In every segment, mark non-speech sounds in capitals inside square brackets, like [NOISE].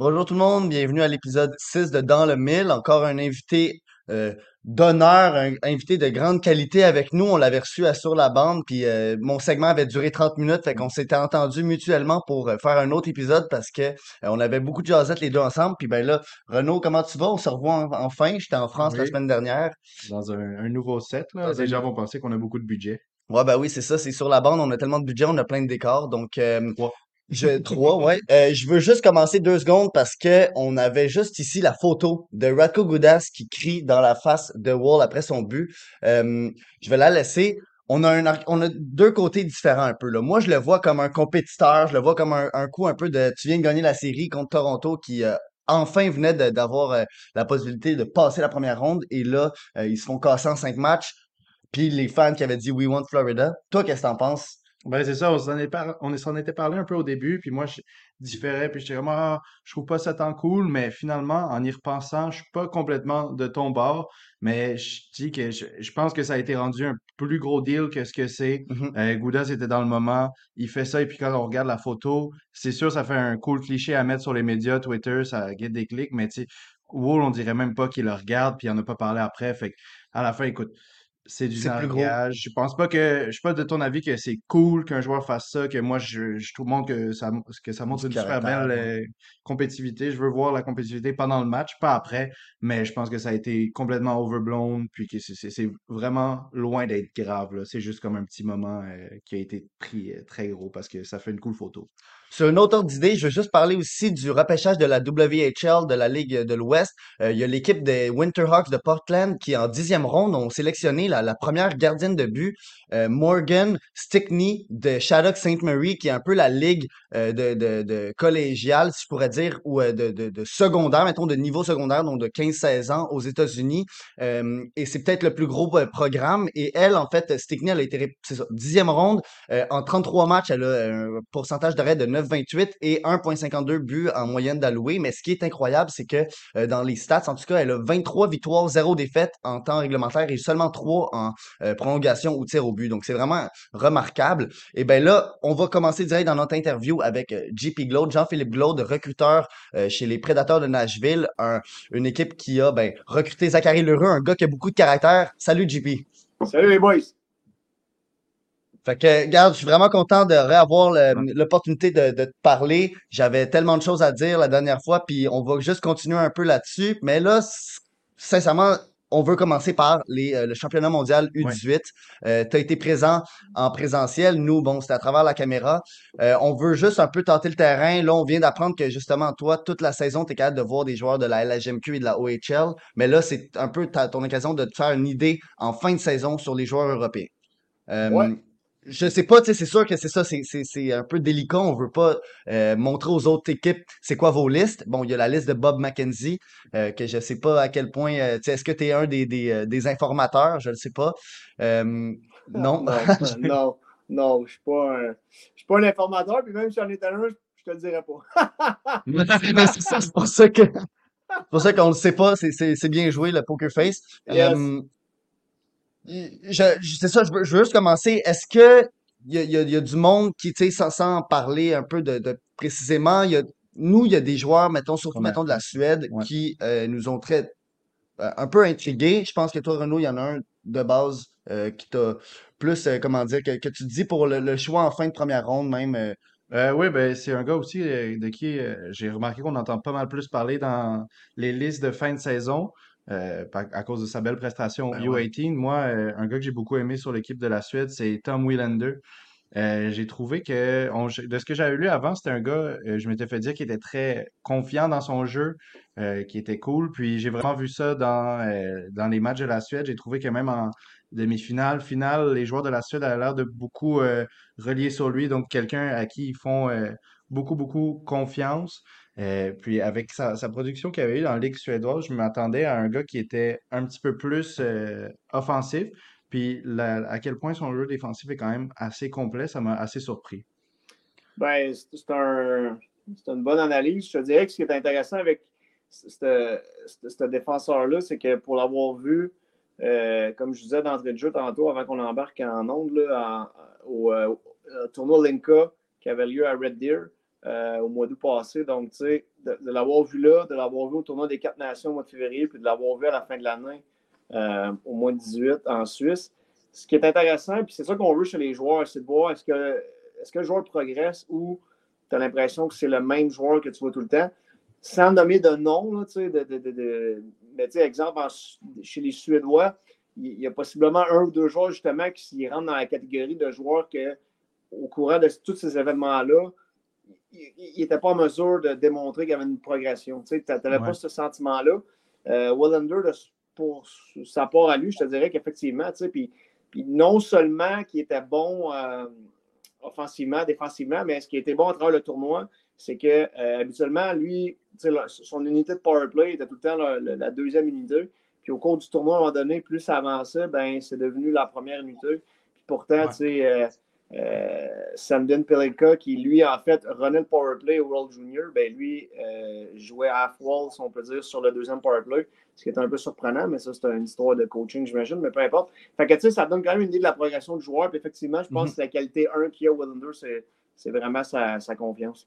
Bonjour tout le monde, bienvenue à l'épisode 6 de Dans le Mille. Encore un invité euh, d'honneur, un invité de grande qualité avec nous. On l'avait reçu à Sur la bande, puis euh, mon segment avait duré 30 minutes, fait qu'on s'était entendu mutuellement pour euh, faire un autre épisode parce que on avait beaucoup de jasettes les deux ensemble. Puis ben là, Renaud, comment tu vas? On se revoit enfin. J'étais en France la semaine dernière. dans un, un nouveau set, là. Les gens vont penser qu'on a beaucoup de budget. Ouais, ben oui, c'est ça, c'est sur la bande, on a tellement de budget, on a plein de décors. Donc, euh. Je, trois, ouais. Euh, je veux juste commencer deux secondes parce que on avait juste ici la photo de Radko Gudas qui crie dans la face de Wall après son but. Euh, je vais la laisser. On a un, on a deux côtés différents un peu, là. Moi, je le vois comme un compétiteur, je le vois comme un, un coup un peu de, tu viens de gagner la série contre Toronto qui, euh, enfin venait d'avoir euh, la possibilité de passer la première ronde et là, euh, ils se font casser en cinq matchs. Puis les fans qui avaient dit We want Florida. Toi, qu'est-ce que t'en penses? Ben, c'est ça, on s'en est par- on s'en était parlé un peu au début, puis moi, je différais, puis j'étais comme, ah, je trouve pas ça tant cool, mais finalement, en y repensant, je suis pas complètement de ton bord, mais je dis que je, je pense que ça a été rendu un plus gros deal que ce que c'est. Mhm. Euh, Goudas était dans le moment, il fait ça, et puis quand on regarde la photo, c'est sûr, ça fait un cool cliché à mettre sur les médias, Twitter, ça guette des clics, mais tu sais, Wall, on dirait même pas qu'il le regarde, puis il en a pas parlé après, fait à la fin, écoute, c'est du C'est plus gros. nargage. Je pense pas que, je suis pas de ton avis que c'est cool qu'un joueur fasse ça, que moi, je, je que ça, que ça montre une super belle ouais. euh, compétitivité. Je veux voir la compétitivité pendant le match, pas après, mais je pense que ça a été complètement overblown, puis que c'est vraiment loin d'être grave. C'est juste comme un petit moment euh, qui a été pris euh, très gros parce que ça fait une cool photo. Sur une autre ordre d'idée, je veux juste parler aussi du repêchage de la WHL de la Ligue de l'Ouest. Euh, il y a l'équipe des Winterhawks de Portland qui, en dixième ronde, ont sélectionné la, première gardienne de but, euh, Morgan Stickney de Shattuck St. Mary, qui est un peu la ligue euh, de, de, de collégiale, si je pourrais dire, ou euh, de, de, secondaire, mettons de niveau secondaire, donc de 15-16 ans aux États-Unis. Euh, et c'est peut-être le plus gros euh, programme. Et elle, en fait, Stickney, elle a été, c'est dixième ronde. En 33 matchs, elle a un pourcentage d'arrêt de 9,28 et 1,52 buts en moyenne d'alloué. Mais ce qui est incroyable, c'est que euh, dans les stats, en tout cas, elle a 23 victoires, 0 défaites en temps réglementaire et seulement 3 en euh, prolongation ou tir au but. Donc, c'est vraiment remarquable. Et bien là, on va commencer direct dans notre interview avec euh, JP Glaude, Jean-Philippe Glaude, recruteur chez les Prédateurs de Nashville, un- une équipe qui a ben, recruté Zachary Lheureux, un gars qui a beaucoup de caractère. Salut JP. Salut les boys. Fait que, regarde, je suis vraiment content de réavoir l'opportunité de, de te parler. J'avais tellement de choses à dire la dernière fois, puis on va juste continuer un peu là-dessus. Mais là, sincèrement, on veut commencer par les, euh, le championnat mondial Ouais. U18. Euh, tu as été présent en présentiel. Nous, bon, c'était à travers la caméra. Euh, on veut juste un peu tenter le terrain. Là, on vient d'apprendre que justement, toi, toute la saison, tu es capable de voir des joueurs de la LHMQ et de la OHL. Mais là, c'est un peu ta- ton occasion de te faire une idée en fin de saison sur les joueurs européens. Ouais. Euh, je sais pas, tu sais, c'est sûr que c'est ça, c'est c'est- c'est un peu délicat. On veut pas euh, montrer aux autres équipes c'est quoi vos listes. Bon, il y a la liste de Bob McKenzie, euh, que je sais pas à quel point, euh, tu sais, est-ce que tu es un des, des, euh, des informateurs? Je ne sais pas. Euh, non. [LAUGHS] Non, non, non, je suis pas un, je suis pas un informateur, puis même si j'en étais un, je, te le dirais pas. Mais [LAUGHS] c'est ça, c'est pour ça que c'est pour ça qu'on le sait pas. C'est c'est- c'est bien joué, le Poker Face. Yes. C'est ça, je veux, je veux juste commencer. Est-ce que il y a, il y a- il y a du monde qui, tu sais, sans, parler un peu de, de précisément, il y a, nous, il y a des joueurs, mettons, surtout, mettons, de la Suède, Ouais. qui euh, nous ont très, euh, un peu intrigués. Je pense que toi, Renaud, il y en a un de base euh, qui t'a plus, comment dire, que, que tu dis pour le, le choix en fin de première ronde, même. Euh, oui, ben, c'est un gars aussi euh, de qui euh, j'ai remarqué qu'on entend pas mal plus parler dans les listes de fin de saison euh, à cause de sa belle prestation au ben ouais. U18. Moi, euh, un gars que j'ai beaucoup aimé sur l'équipe de la Suède, c'est Tom Wielander. Euh, j'ai trouvé que, on- de ce que j'avais lu avant, c'était un gars, je m'étais fait dire qu'il était très confiant dans son jeu, qui était cool. Puis j'ai vraiment vu ça dans, dans les matchs de la Suède. J'ai trouvé que même en demi-finale, finale, les joueurs de la Suède avaient l'air de beaucoup relier sur lui. Donc quelqu'un à qui ils font beaucoup, beaucoup confiance. Euh, puis avec sa, production qu'il avait eu dans la Ligue suédoise, je m'attendais à un gars qui était un petit peu plus euh, offensif. Puis à quel point son jeu défensif est quand même assez complet, ça m'a assez surpris. Ben, c'est c'est un, c'est une bonne analyse. Je te dirais que ce qui est intéressant avec ce défenseur-là, c'est que pour l'avoir vu, euh, comme je disais d'entrée de jeu tantôt, avant qu'on embarque en onde, au, au tournoi Linka qui avait lieu à Red Deer, euh, au mois d'août passé. Donc, tu sais, de, l'avoir vu là, de l'avoir vu au tournoi des quatre nations au mois de février, puis de l'avoir vu à la fin de l'année euh, au mois de 18 en Suisse. Ce qui est intéressant, puis c'est ça qu'on veut chez les joueurs, c'est de voir est-ce que, est que le joueur progresse ou tu as l'impression que c'est le même joueur que tu vois tout le temps. Sans nommer de nom, tu sais, de, de, de, mais exemple, chez les Suédois, il y a possiblement un ou deux joueurs justement qui rentrent dans la catégorie de joueurs que, au courant de tous ces événements-là, il n'était pas en mesure de démontrer qu'il y avait une progression. Tu n'avais pas ce sentiment-là. Euh, Wallander, pour sa part à lui, je te dirais qu'effectivement, puis, puis non seulement qu'il était bon euh, offensivement, défensivement, mais ce qui était bon à travers le tournoi, c'est que euh, habituellement, lui, son unité de power play était tout le temps la, deuxième unité. Puis au cours du tournoi, à un moment donné, plus ça avançait, ben, c'est devenu la première unité. Puis pourtant, tu sais, euh, Samden Pelika, qui lui, en fait, runait le powerplay au World Junior, ben lui euh, jouait half-wall, si on peut dire, sur le deuxième powerplay, ce qui est un peu surprenant, mais ça, c'est une histoire de coaching, j'imagine, mais peu importe. Fait que, tu sais, ça donne quand même une idée de la progression du joueur, puis effectivement, je pense mm-hmm. que la qualité 1 qu'il y a au c'est vraiment sa, sa confiance.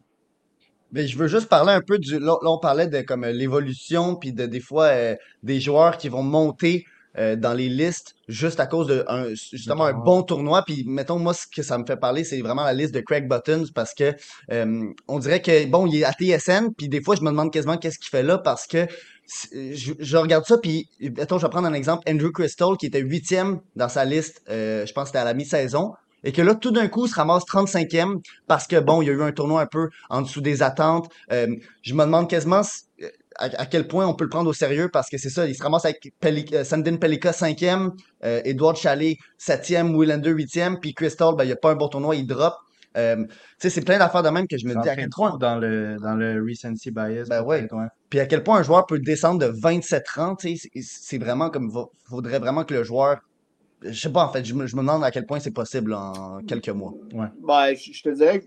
Mais je veux juste parler un peu du. Là, on parlait de comme l'évolution, puis de des fois euh, des joueurs qui vont monter euh, dans les listes juste à cause de un, justement un bon tournoi. Puis mettons, moi, ce que ça me fait parler, c'est vraiment la liste de Craig Buttons parce que euh, on dirait que bon, il est à TSN, puis des fois, je me demande quasiment qu'est-ce qu'il fait là parce que je, regarde ça, puis mettons, je vais prendre un exemple, Andrew Crystal, qui était huitième dans sa liste, euh, je pense que c'était à la mi-saison et que là, tout d'un coup, se ramasse 35e parce que, bon, il y a eu un tournoi un peu en dessous des attentes. je me demande quasiment à, quel point on peut le prendre au sérieux parce que c'est ça, il se ramasse avec euh, Sandin Pelika 5e, euh, Edward Chalet 7e, Willander 8e, puis Crystal, ben, il n'y a pas un bon tournoi, il drop. Euh, tu sais, c'est plein d'affaires de même que je me dis à quel point. Dans le, dans le recency bias. Ben ouais. Puis à quel point un joueur peut descendre de 27 rangs, tu sais, c'est vraiment comme. Faudrait vraiment que le joueur. Je sais pas, en fait, je me, je me demande à quel point c'est possible en quelques mois. Ouais. Ben, je, te dirais que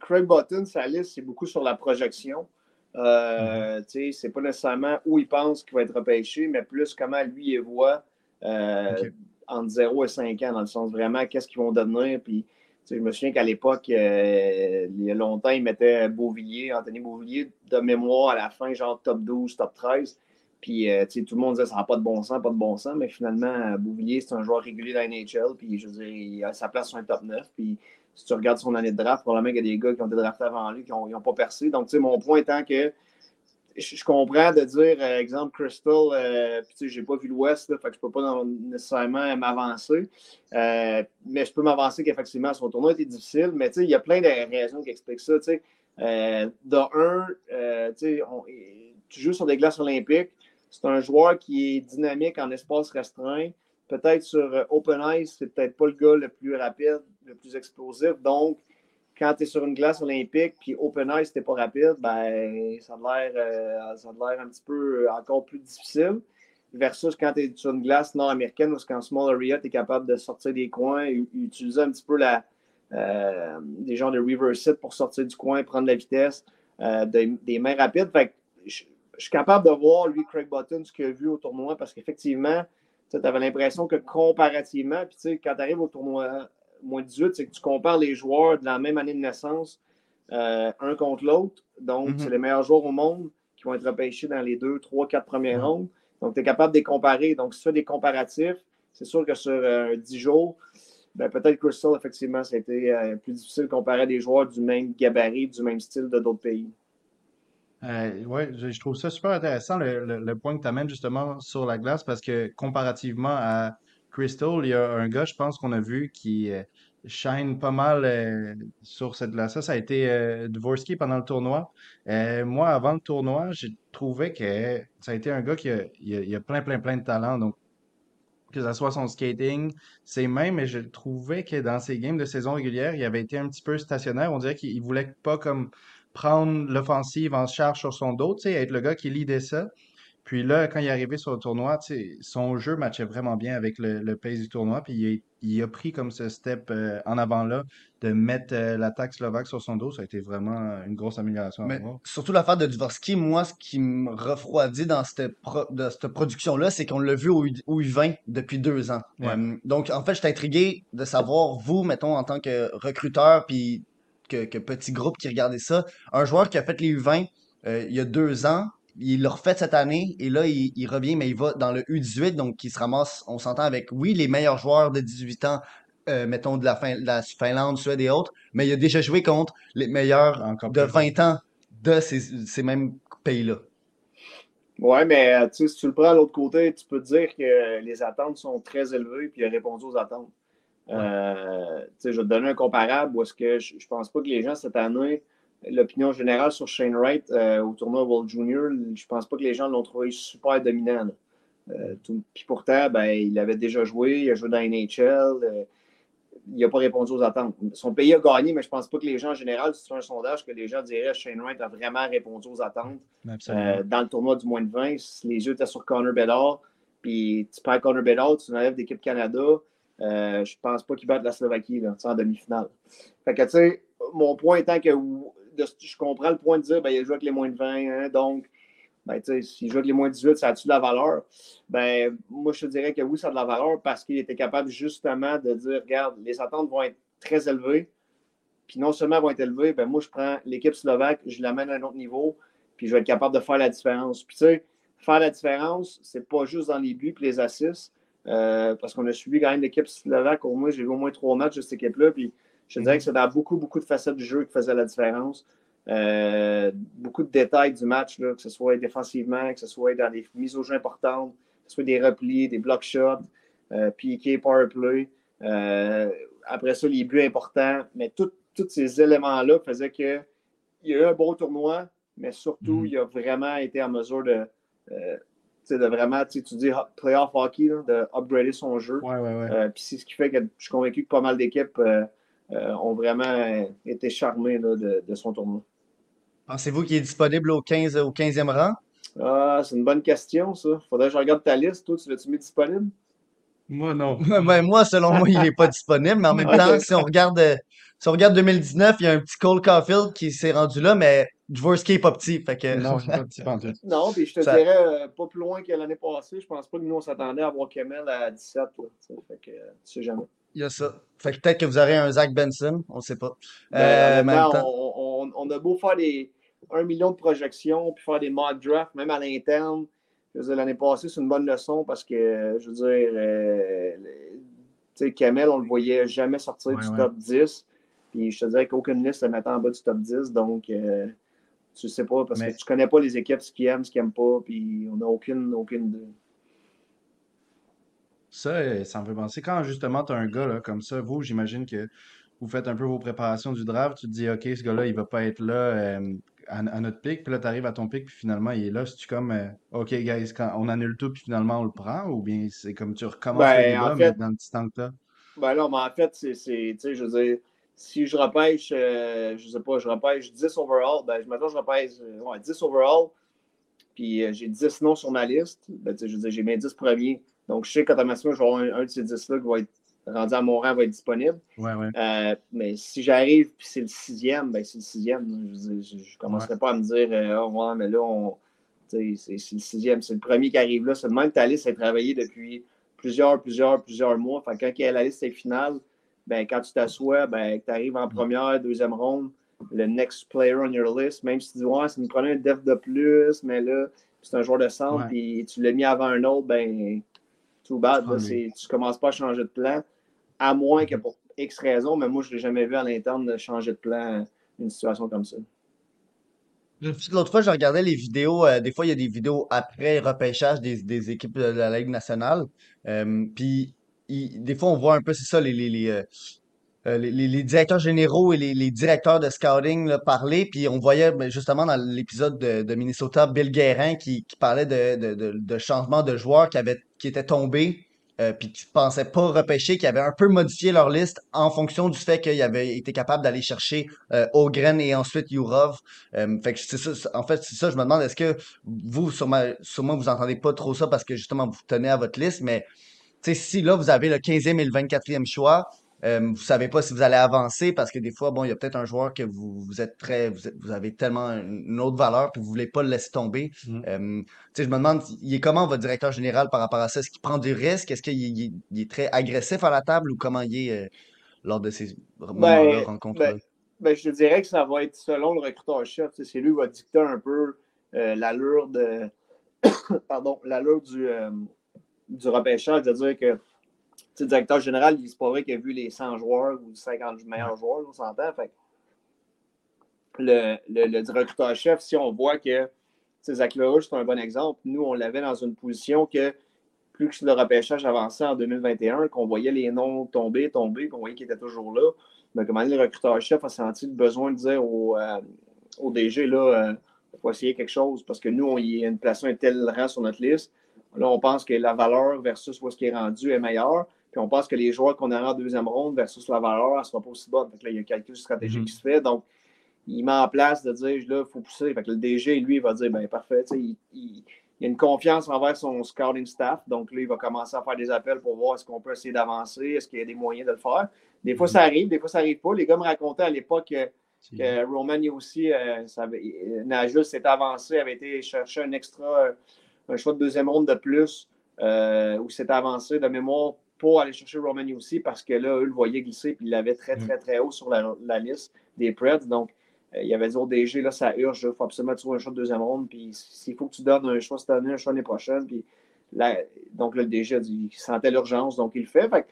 Craig Button, sa liste, c'est beaucoup sur la projection. Euh, mm C'est pas nécessairement où il pense qu'il va être repêché, mais plus comment lui il voit euh, entre 0 et 5 ans, dans le sens vraiment qu'est-ce qu'ils vont devenir. Puis, je me souviens qu'à l'époque, euh, il y a longtemps, il mettait Beauvillier, Anthony Beauvillier, de mémoire à la fin, genre top 12, top 13. Puis, euh, tout le monde disait ça n'a pas de bon sens, pas de bon sens, mais finalement, Beauvillier, c'est un joueur régulier dans la NHL, puis je veux dire, il a sa place sur un top 9. Puis, si tu regardes son année de draft, probablement qu'il y a des gars qui ont été draftés avant lui qui n'ont pas percé. Donc, tu sais, mon point étant que je, comprends de dire, euh, exemple, Crystal, euh, tu sais, j'ai pas vu l'Ouest, fait que je peux pas nécessairement m'avancer. Euh, mais je peux m'avancer qu'effectivement, son tournoi était difficile. Mais tu sais, il y a plein de raisons qui expliquent ça. Tu sais, de un, tu joues sur des glaces olympiques. C'est un joueur qui est dynamique en espace restreint. Peut-être sur Open Ice, c'est peut-être pas le gars le plus rapide, le plus explosif. Donc, quand tu es sur une glace olympique, puis open ice, t'es pas rapide, ben, ça a l'air euh, un petit peu euh, encore plus difficile. Versus quand tu es sur une glace nord-américaine, où qu'en small area, tu es capable de sortir des coins, et, utiliser un petit peu la, euh, des genres de reverse sit pour sortir du coin, prendre la vitesse, des, mains rapides. Fait je, suis capable de voir, lui, Craig Button, ce qu'il a vu au tournoi, parce qu'effectivement, tu avais l'impression que comparativement, puis quand tu arrives au tournoi moins 18, c'est que tu compares les joueurs de la même année de naissance euh, un contre l'autre. Donc, mhm. c'est les meilleurs joueurs au monde qui vont être repêchés dans les deux, trois, quatre premières rondes. Donc, tu es capable de les comparer. Donc, si tu fais des comparatifs, c'est sûr que sur euh, 10 jours, ben, peut-être Crystal, effectivement, ça a été euh, plus difficile de comparer des joueurs du même gabarit, du même style de d'autres pays. Euh, oui, je, trouve ça super intéressant le point que tu amènes justement sur la glace parce que comparativement à Crystal, il y a un gars, je pense qu'on a vu qui euh, shine pas mal euh, sur cette glace Ça a été euh, Dvorsky pendant le tournoi. moi, avant le tournoi, j'ai trouvé que ça a été un gars qui a, il a, plein, plein, plein de talent. Donc, que ce soit son skating, c'est même, mais je trouvais que dans ses games de saison régulière, il avait été un petit peu stationnaire. On dirait qu'il voulait pas comme prendre l'offensive en charge sur son dos, être le gars qui lidait ça. Puis là, quand il est arrivé sur le tournoi, son jeu matchait vraiment bien avec le, le pace du tournoi. Puis il, a pris comme ce step euh, en avant-là de mettre euh, l'attaque slovaque sur son dos. Ça a été vraiment une grosse amélioration. Mais surtout l'affaire de Dvorsky, moi, ce qui me refroidit dans cette, cette production-là, c'est qu'on l'a vu au, U20 depuis deux ans. Euh, donc, en fait, je suis intrigué de savoir, vous, mettons, en tant que recruteur, puis que, que petit groupe qui regardait ça. Un joueur qui a fait les U20 euh, il y a deux ans, il l'a refait cette année et là, il, il revient, mais il va dans le U18, donc il se ramasse, on s'entend avec, oui, les meilleurs joueurs de 18 ans, euh, mettons de la, fin, de la Finlande, Suède et autres, mais il a déjà joué contre les meilleurs Encore de plus. 20 ans de ces, ces mêmes pays-là. Ouais, mais tu sais, si tu le prends à l'autre côté, tu peux te dire que les attentes sont très élevées puis il a répondu aux attentes. Euh, je vais te donner un comparable où est-ce que je, je pense pas que les gens cette année, l'opinion générale sur Shane Wright euh, au tournoi World Junior, je pense pas que les gens l'ont trouvé super dominant. Euh, Puis pourtant, ben, il avait déjà joué, il a joué dans NHL, il n'a pas répondu aux attentes. Son pays a gagné, mais je pense pas que les gens en général, si tu fais un sondage, que les gens diraient Shane Wright a vraiment répondu aux attentes. Dans le tournoi du moins de 20, si les yeux étaient sur Connor Bedard, puis tu perds Connor Bedard, tu enlèves d'équipe Canada, euh, je pense pas qu'il batte la Slovaquie là, en demi-finale. Fait que, tu sais, mon point étant que de- je comprends le point de dire, ben, joué avec les moins de 20, hein, donc, ben, tu sais, s'il joue avec les moins de 18, ça a-tu de la valeur? Ben, moi, je te dirais que oui, ça a de la valeur parce qu'il était capable justement de dire, regarde, les attentes vont être très élevées, puis non seulement elles vont être élevées, ben, moi, je prends l'équipe slovaque, je l'amène à un autre niveau, puis je vais être capable de faire la différence. Puis, tu sais, faire la différence, c'est pas juste dans les buts et les assists, euh, parce qu'on a suivi quand même l'équipe slovaque. Au moins, j'ai vu au moins trois matchs de cette équipe-là. Puis je te dirais que c'est dans beaucoup, beaucoup de facettes du jeu qui faisait la différence. Euh, beaucoup de détails du match, là, que ce soit défensivement, que ce soit dans des mises au jeu importantes, que ce soit des replis, des block shots, euh, piqué, power play. Euh, après ça, les buts importants. Mais tous ces éléments-là faisaient qu'il y a eu un bon tournoi, mais surtout, Mhm. il a vraiment été en mesure de, de vraiment, tu dis playoff hockey, là, de upgrader son jeu. Ouais, ouais, ouais. Euh, Puis c'est ce qui fait que je suis convaincu que pas mal d'équipes euh, euh, ont vraiment été charmées là, de, de son tournoi. Pensez-vous qu'il est disponible au 15, au 15e rang? Ah, c'est une bonne question, ça. Faudrait que je regarde ta liste. Toi, tu l'as-tu mis disponible? Moi, non. [LAUGHS] Ben, moi, selon moi, il n'est pas disponible, mais en même temps, si on regarde, euh, si on regarde 2019, il y a un petit Cole Caulfield qui s'est rendu là, mais Dvorsky est pas petit. Fait que, Non, c'est pas petit. [LAUGHS] Non, puis je te Ça- dirais euh, pas plus loin que l'année passée. Je pense pas que nous, on s'attendait à voir Kemel à 17. Là, tu sais. fait que, euh, tu sais jamais. il y a ça. Fait que peut-être que vous aurez un Zach Benson, on sait pas. Ben, Euh, mais en honnêtement, même temps- on, on- on a beau faire des 1 million de projections, puis faire des mock drafts, même à l'interne. Je veux dire, L'année passée, c'est une bonne leçon parce que, je veux dire, euh, sais, Kamel, on le voyait jamais sortir Ouais, du ouais. top 10. Puis je te dirais qu'aucune liste le mettait en bas du top 10. Donc, euh, tu sais pas parce Mais- que tu connais pas les équipes, ce qu'ils aiment, ce qu'ils n'aiment pas. Puis on n'a aucune, aucune. Ça, euh, ça me fait penser. Quand justement tu as un gars là, comme ça, vous, j'imagine que vous faites un peu vos préparations du draft, tu te dis, OK, ce gars-là, il va pas être là euh, à, à notre pic, puis là, tu arrives à ton pic, puis finalement, il est là. C'est-tu comme, euh, OK, guys, quand on annule tout, puis finalement, on le prend, ou bien c'est comme tu recommences Ben, le débat, en mais dans le petit temps que t'as? Ben non, mais en fait, c'est, tu sais, je veux dire, si je repêche, euh, je sais pas, je repêche 10 overall, ben, je m'attends, je repêche euh, ouais, 10 overall, puis euh, j'ai 10 noms sur ma liste, ben, tu sais, je veux dire, j'ai mes 10 premiers. Donc, je sais qu'automatiquement, je vais avoir un, un de ces 10-là qui va être rendu à mon rang, va être disponible. Ouais, ouais. Euh, mais si j'arrive puis c'est le sixième, ben c'est le sixième. là. Je ne commencerai pas à me dire euh, Ah, ouais, mais là, on, tu c'est c'est le sixième. C'est le premier qui arrive là. C'est le même que ta liste est travaillée depuis plusieurs, plusieurs, plusieurs mois. Fait que quand il y a la liste est finale, ben, quand tu t'assois, ben, tu arrives en première, deuxième ronde, le next player on your list, même si tu dis Ouais, ça me prenait un def de plus, mais là, c'est un joueur de centre, puis tu l'as mis avant un autre, ben too bad. là, c'est- tu commences pas à changer de plan, à moins que pour X raison, mais moi, je ne l'ai jamais vu à l'interne de changer de plan une situation comme ça. L'autre fois, je regardais les vidéos. euh, des fois, il y a des vidéos après repêchage des, des équipes de la Ligue nationale. Euh, puis, des fois, on voit un peu, c'est ça, les, les, les, euh, les, les- les directeurs généraux et les, les directeurs de scouting là, parler. Puis, on voyait ben, justement dans l'épisode de, de Minnesota, Bill Guérin qui, qui parlait de, de, de, changement de joueurs qui, avaient, qui étaient tombés. euh, puis qui pensaient pas repêcher, qui avaient un peu modifié leur liste en fonction du fait qu'ils avaient été capables d'aller chercher euh, Ogren et ensuite Yurov. Euh, fait que c'est ça, en fait, c'est ça, je me demande, est-ce que vous, sûrement, sûrement, vous entendez pas trop ça parce que justement, vous tenez à votre liste, mais si là, vous avez le 15e et le 24e choix, euh, vous savez pas si vous allez avancer parce que des fois, bon, il y a peut-être un joueur que vous, vous êtes très, vous, êtes- vous avez tellement une autre valeur puis vous voulez pas le laisser tomber. Mm. Euh, tu sais, je me demande, il est comment votre directeur général par rapport à ça? Est-ce qu'il prend du risque? Est-ce qu'il il est, il est très agressif à la table ou comment il est euh, lors de ces moments-là, Ben, rencontres-là? ben, ben, je dirais que ça va être selon le recruteur-chef. C'est lui qui va dicter un peu euh, l'allure de [COUGHS] pardon, l'allure du, euh, du repêchage, c'est-à-dire que le directeur général, il se pas vrai qu'il a vu les 100 joueurs ou les 50 meilleurs joueurs, on s'entend. Fait le, le, le directeur-chef, si on voit que Zach Lerouge, c'est un bon exemple, nous, on l'avait dans une position que plus que le repêchage avançait en 2021, qu'on voyait les noms tomber, tomber, qu'on voyait qu'ils étaient toujours là, mais comment le recruteur-chef a senti le besoin de dire au, euh, au DG, là, il faut essayer quelque chose parce que nous, on y a une place un tel rang sur notre liste. Là, on pense que la valeur versus où ce qui est rendu est meilleure. Puis on pense que les joueurs qu'on a en deuxième ronde versus la valeur, elle ne sera pas aussi bonne. là, il y a un calcul stratégique mm-hmm. qui se fait. Donc, il met en place de dire là, il faut pousser. Fait que le DG, lui, il va dire ben parfait. Il, il, il, a une confiance envers son scouting staff. Donc là, il va commencer à faire des appels pour voir est-ce qu'on peut essayer d'avancer, est-ce qu'il y a des moyens de le faire. Des fois, mm-hmm. ça arrive, des fois, ça n'arrive pas. Les gars me racontaient à l'époque que que Roman aussi, euh, euh s'est avancé, avait été chercher un extra, euh, un choix de deuxième ronde de plus, euh, où s'est avancé de mémoire pour aller chercher Roman aussi, parce que là, eux le voyaient glisser, puis il l'avait très, très, très haut sur la, liste des Preds. Donc, il avait dit au DG, là, ça urge, il faut absolument trouver un choix de deuxième ronde, puis s'il faut que tu donnes un choix cette année, un choix l'année prochaine, puis donc là, le DG a dit, il sentait l'urgence, donc il le fait. fait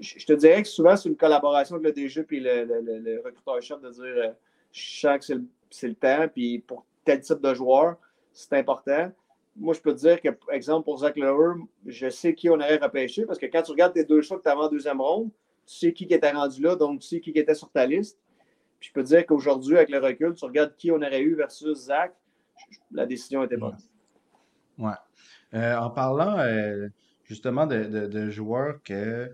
je te dirais que souvent, c'est une collaboration avec le DG et le, le, recruteur-chef de dire euh, je sens que c'est le, temps, puis pour tel type de joueur, c'est important. Moi, je peux te dire que, exemple, pour Zach Lower, je sais qui on aurait repêché parce que quand tu regardes tes deux choix que tu avais en deuxième ronde, tu sais qui était rendu là, donc tu sais qui était sur ta liste. Puis je peux te dire qu'aujourd'hui, avec le recul, tu regardes qui on aurait eu versus Zach, la décision était bonne. Ouais. Euh, en parlant euh, justement de, de, joueurs que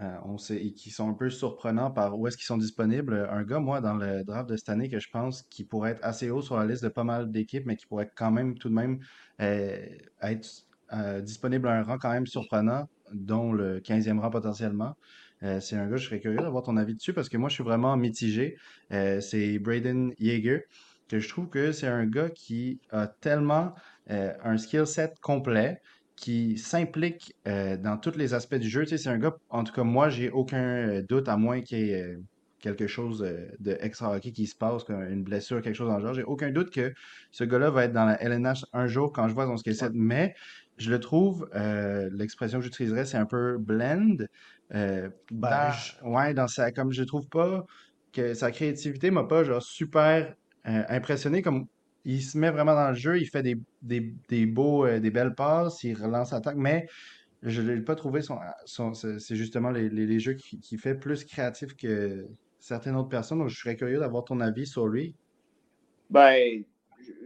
euh, on sait, qui sont un peu surprenants par où est-ce qu'ils sont disponibles. Un gars, moi, dans le draft de cette année, que je pense qui pourrait être assez haut sur la liste de pas mal d'équipes, mais qui pourrait quand même tout de même être euh, disponible à un rang quand même surprenant, dont le 15e rang potentiellement. c'est un gars, je serais curieux d'avoir ton avis dessus parce que moi, je suis vraiment mitigé. c'est Braden Yeager, que je trouve que c'est un gars qui a tellement un skill set complet qui s'implique euh, dans tous les aspects du jeu. C'est un gars, en tout cas, moi, j'ai aucun euh, doute, à moins qu'il ait euh, quelque chose de extra-hockey qui se passe, une blessure, quelque chose dans le genre. J'ai aucun doute que ce gars-là va être dans la LNH un jour quand je vois son skill set. Mais je le trouve, l'expression que j'utiliserais, c'est un peu blend. Euh, dans, ouais, dans sa, comme je trouve pas que sa créativité m'a pas genre super impressionné comme il se met vraiment dans le jeu, il fait des, des, beaux, euh, des belles passes, il relance l'attaque, mais je ne l'ai pas trouvé son, c'est justement les, jeux qui, qui, fait plus créatif que certaines autres personnes. Donc, je serais curieux d'avoir ton avis sur lui. Ben,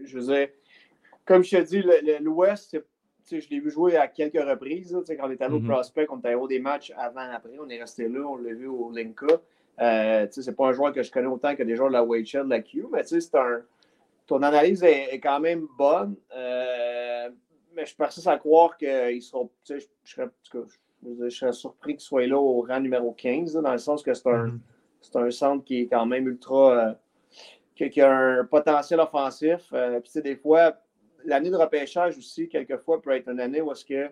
je, veux dire, comme je te dis, l'Ouest, je l'ai vu jouer à quelques reprises. quand on est allé au mm-hmm. Prospect, on était allé des matchs avant après. On est resté là, on l'a vu au Linka. Euh, c'est pas un joueur que je connais autant que des joueurs de la WHL, de la Q, mais c'est un, ton analyse est, quand même bonne, euh, mais je persiste à croire qu'ils seront. Je, je, serais, je, serais surpris qu'ils soient là au rang numéro 15, dans le sens que c'est un, mm-hmm. un centre qui est quand même ultra. Euh, qui, a un potentiel offensif. Euh, puis, des fois, l'année de repêchage aussi, quelquefois, peut être une année où est-ce que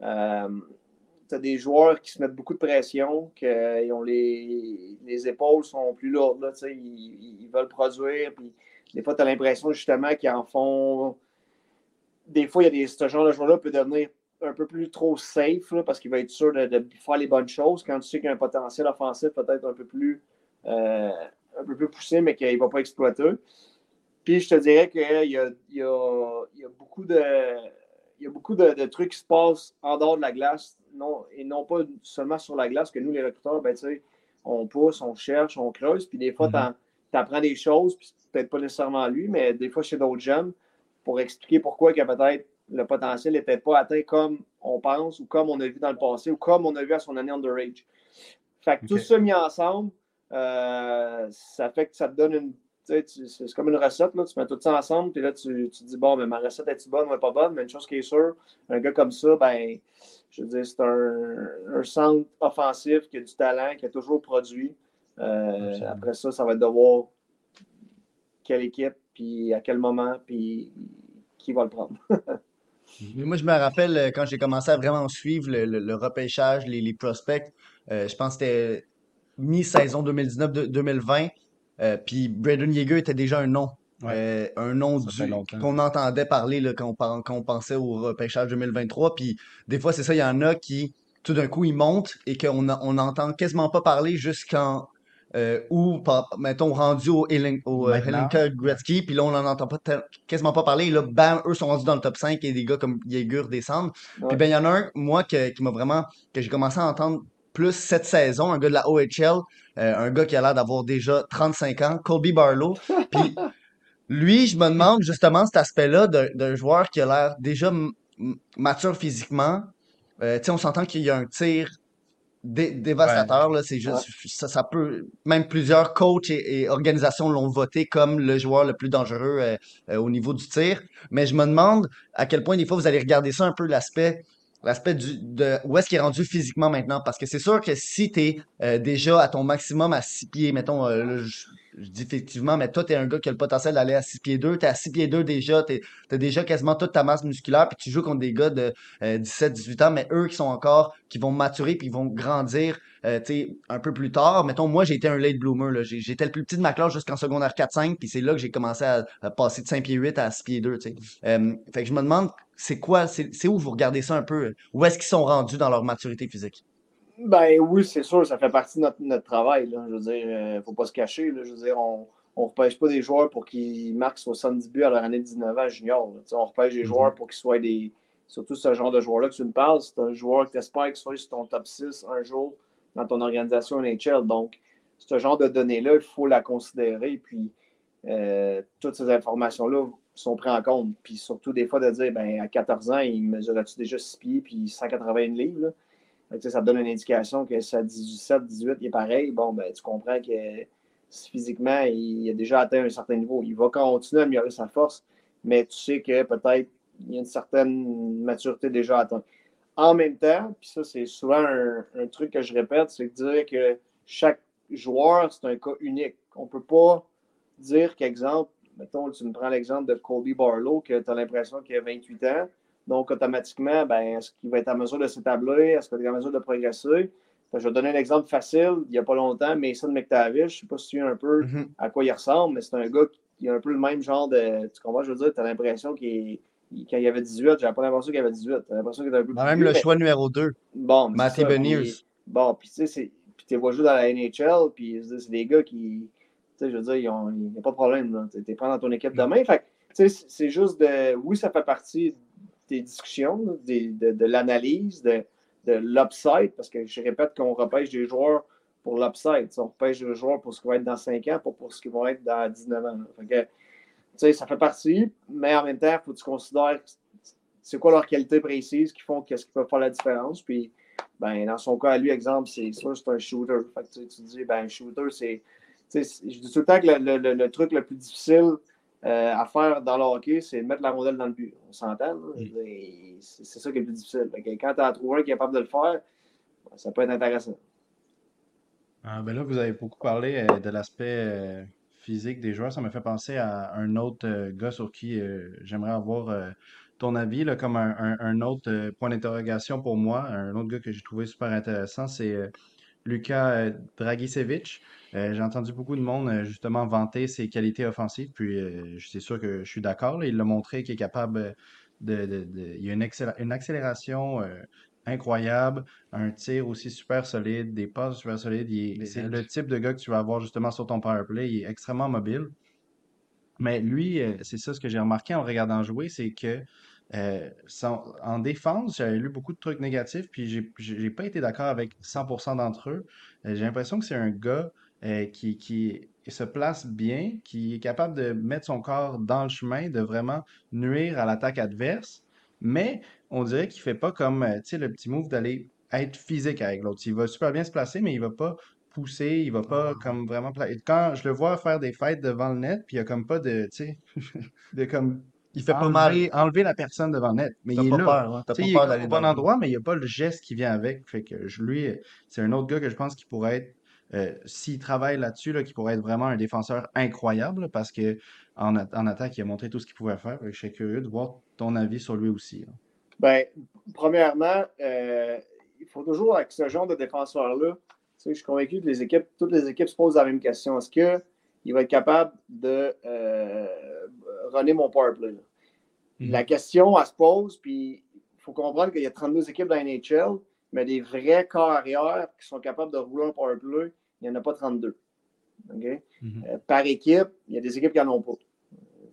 tu as des joueurs qui se mettent beaucoup de pression, qu'ils ont les, les épaules sont plus lourdes, là, ils, ils, veulent produire, puis des fois, tu as l'impression justement qu'ils en font. Des fois, il y a des, ce genre de joueur-là peut devenir un peu plus trop safe parce qu'il va être sûr de, faire les bonnes choses quand tu sais qu'il y a un potentiel offensif peut-être un peu plus euh, un peu plus poussé, mais qu'il ne va pas exploiter. Puis je te dirais qu'il y a, y, y beaucoup de. Il y a beaucoup de, trucs qui se passent en dehors de la glace non, et non pas seulement sur la glace que nous, les recruteurs, ben, on pousse, on cherche, on creuse, puis des fois, mm-hmm. tu apprends des choses, puis peut-être pas nécessairement lui, mais des fois chez d'autres jeunes, pour expliquer pourquoi que peut-être le potentiel n'est peut-être pas atteint comme on pense ou comme on a vu dans le passé ou comme on a vu à son année underage. Fait que tout ça mis ensemble, euh, ça fait que ça te donne une. C'est comme une recette, là, tu mets tout ça ensemble, puis là, tu, tu dis, bon, mais ma recette est-tu bonne ou pas bonne? Mais une chose qui est sûre, un gars comme ça, ben, je veux dire, c'est un, un, centre offensif qui a du talent, qui a toujours produit. Euh, après ça, ça va être de voir quelle équipe, puis à quel moment, puis qui va le prendre. [LAUGHS] moi, je me rappelle euh, quand j'ai commencé à vraiment suivre le, repêchage, les, prospects, euh, je pense que c'était mi-saison 2019-2020. Euh, puis Braden Yeager était déjà un nom. Ouais. Euh, un nom qu'on entendait parler là, quand, on, quand on pensait au repêchage 2023. Puis des fois, c'est ça, il y en a qui, tout d'un coup, ils montent et qu'on on n'entend quasiment pas parler jusqu'en. Euh, ou, mettons, rendu au, Helen- au Maintenant. Helenka Gretzky, puis là, on n'en entend pas quasiment pas parler. Et là, bam, eux sont rendus dans le top 5 et des gars comme Yeager descendent. Puis ben, il y en a un, moi, que- qui m'a vraiment, que j'ai commencé à entendre plus cette saison, un gars de la OHL, euh, un gars qui a l'air d'avoir déjà 35 ans, Colby Barlow. [LAUGHS] Puis lui, je me demande justement cet aspect-là d'un joueur qui a l'air déjà mature physiquement. Euh, on s'entend qu'il y a un tir dé- dévastateur, c'est juste, ça, ça peut, même plusieurs coachs et, et organisations l'ont voté comme le joueur le plus dangereux euh, euh, au niveau du tir. Mais je me demande à quel point des fois vous allez regarder ça un peu l'aspect l'aspect du de où est-ce qu'il est rendu physiquement maintenant parce que c'est sûr que si tu es déjà à ton maximum à 6 pieds mettons euh, là, je, je dis effectivement mais toi tu es un gars qui a le potentiel d'aller à 6 pieds 2 tu es à 6 pieds 2 déjà tu as déjà quasiment toute ta masse musculaire puis tu joues contre des gars de 17 18 ans mais eux qui sont encore qui vont maturer puis ils vont grandir euh, un peu plus tard, mettons, moi, j'ai été un late bloomer. J'étais le plus petit de ma classe jusqu'en secondaire 4-5, puis c'est là que j'ai commencé à, passer de 5 pieds 8 à 6 pieds 2, tu sais. Euh, fait que je me demande, c'est quoi, c'est où vous regardez ça un peu? Où est-ce qu'ils sont rendus dans leur maturité physique? Ben oui, c'est sûr, ça fait partie de notre, notre travail. Là. Je veux dire, euh, faut pas se cacher. Là. Je veux dire, on ne repêche pas des joueurs pour qu'ils marquent 70 buts à leur année de 19 ans junior. On repêche des Mhm. joueurs pour qu'ils soient des. Surtout ce genre de joueur-là que tu me parles, c'est un joueur que tu espères qu'il soit sur ton top 6 un jour dans ton organisation NHL. Donc, ce genre de données-là, il faut la considérer. Puis, euh, toutes ces informations-là sont prises en compte. Puis, surtout, des fois, de dire, ben, à 14 ans, il mesurait-tu déjà 6 pieds puis 180 livres? ça te donne une indication que si à 17, 18, il est pareil. Bon, ben, tu comprends que physiquement, il a déjà atteint un certain niveau. Il va continuer à améliorer sa force, mais tu sais que peut-être il y a une certaine maturité déjà atteinte. En même temps, puis ça, c'est souvent un, un truc que je répète, c'est de dire que chaque joueur, c'est un cas unique. On ne peut pas dire qu'exemple, mettons, tu me prends l'exemple de Colby Barlow, que tu as l'impression qu'il a 28 ans. Donc, automatiquement, ben, est-ce qu'il va être en mesure de s'établir? Est-ce qu'il va être en mesure de progresser? Que je vais donner un exemple facile, il n'y a pas longtemps, Mason McTavish, je ne sais pas si tu sais un peu Mhm. à quoi il ressemble, mais c'est un gars qui a un peu le même genre de. Tu comprends, je veux dire, tu as l'impression qu'il il- quand il avait 18, j'avais pas l'impression qu'il avait 18. T'as l'impression qu'il était un peu Ben, plus même vieux, le mais- choix numéro 2, Bon, mais ça, Beniers. Bon, puis tu sais, c'est- puis tu les vois jouer dans la NHL, puis c'est des gars qui, je veux dire, il n'y a pas de problème. Tu es pas dans ton équipe demain. Fait c'est- juste de, oui, ça fait partie des discussions, des- de, de l'analyse, de, de l'upside, parce que je répète qu'on repêche des joueurs pour l'upside. On repêche des joueurs pour ce qui va être dans 5 ans, pas pour ce qui va être dans 19 ans. Fait que, ça fait partie, mais en même temps, il faut que tu considères c'est quoi leurs qualités précises qui font qu'est-ce qui peut faire la différence. Puis, ben, dans son cas, à lui, exemple, c'est sûr, c'est un shooter. Fait que, tu tu dis, ben, un shooter, c'est. Je dis tout le temps que le, le- le- le truc le plus difficile euh, à faire dans le hockey, c'est de mettre la rondelle dans le but. On s'entend, C'est ça qui est le plus difficile. Que quand tu as trouvé un qui est capable de le faire, ben, ça peut être intéressant. Ah, ben là, vous avez beaucoup parlé euh, de l'aspect euh, physique des joueurs. Ça me fait penser à un autre gars sur qui j'aimerais avoir ton avis, là, comme un, un- un autre point d'interrogation pour moi. Un autre gars que j'ai trouvé super intéressant, c'est Luka euh, Dragicevic. Euh, j'ai entendu beaucoup de monde euh, justement vanter ses qualités offensives, puis c'est sûr que je suis d'accord. Il l'a montré qu'il est capable de, de- de- Il y a une, accélé- une accélération incroyable, un tir aussi super solide, des passes super solides. C'est le type de gars que tu vas avoir justement sur ton power play. Il est extrêmement mobile. Mais lui, c'est ça ce que j'ai remarqué en le regardant jouer, c'est que euh, en défense, j'avais lu beaucoup de trucs négatifs, puis j'ai j'ai pas été d'accord avec 100% d'entre eux. Euh, j'ai l'impression que c'est un gars euh, qui, qui se place bien, qui est capable de mettre son corps dans le chemin, de vraiment nuire à l'attaque adverse, mais on dirait qu'il fait pas comme tu sais, le petit move d'aller être physique avec l'autre. Il va super bien se placer, mais il va pas pousser, il va pas comme vraiment pla- Quand je le vois faire des fêtes devant le net, puis il y a comme pas de, tu sais, [LAUGHS] de comme Il fait pas enlever, mal. enlever la personne devant net. Mais il est pas là. peur, hein, T'as Tu pas sais, il est peur d'aller au dans bon endroit, mais il n'y a pas le geste qui vient avec. Fait que je- lui, c'est un autre gars que je pense qu'il pourrait être, euh, s'il travaille là-dessus, là, qui pourrait être vraiment un défenseur incroyable, parce que en, a- en attaque, il a montré tout ce qu'il pouvait faire. Que Je serais curieux de voir ton avis sur lui aussi. là. Ben, premièrement, euh, il faut toujours, avec ce genre de défenseur-là, tu sais, je suis convaincu que les équipes, toutes les équipes se posent la même question. Est-ce qu'il il va être capable de euh, runner mon powerplay. Mm-hmm. La question, elle se pose, puis il faut comprendre qu'il y a 32 équipes dans la NHL, mais des vrais corps arrière qui sont capables de rouler un powerplay, il n'y en a pas 32. Mm-hmm. Euh, par équipe, il y a des équipes qui n'en ont pas.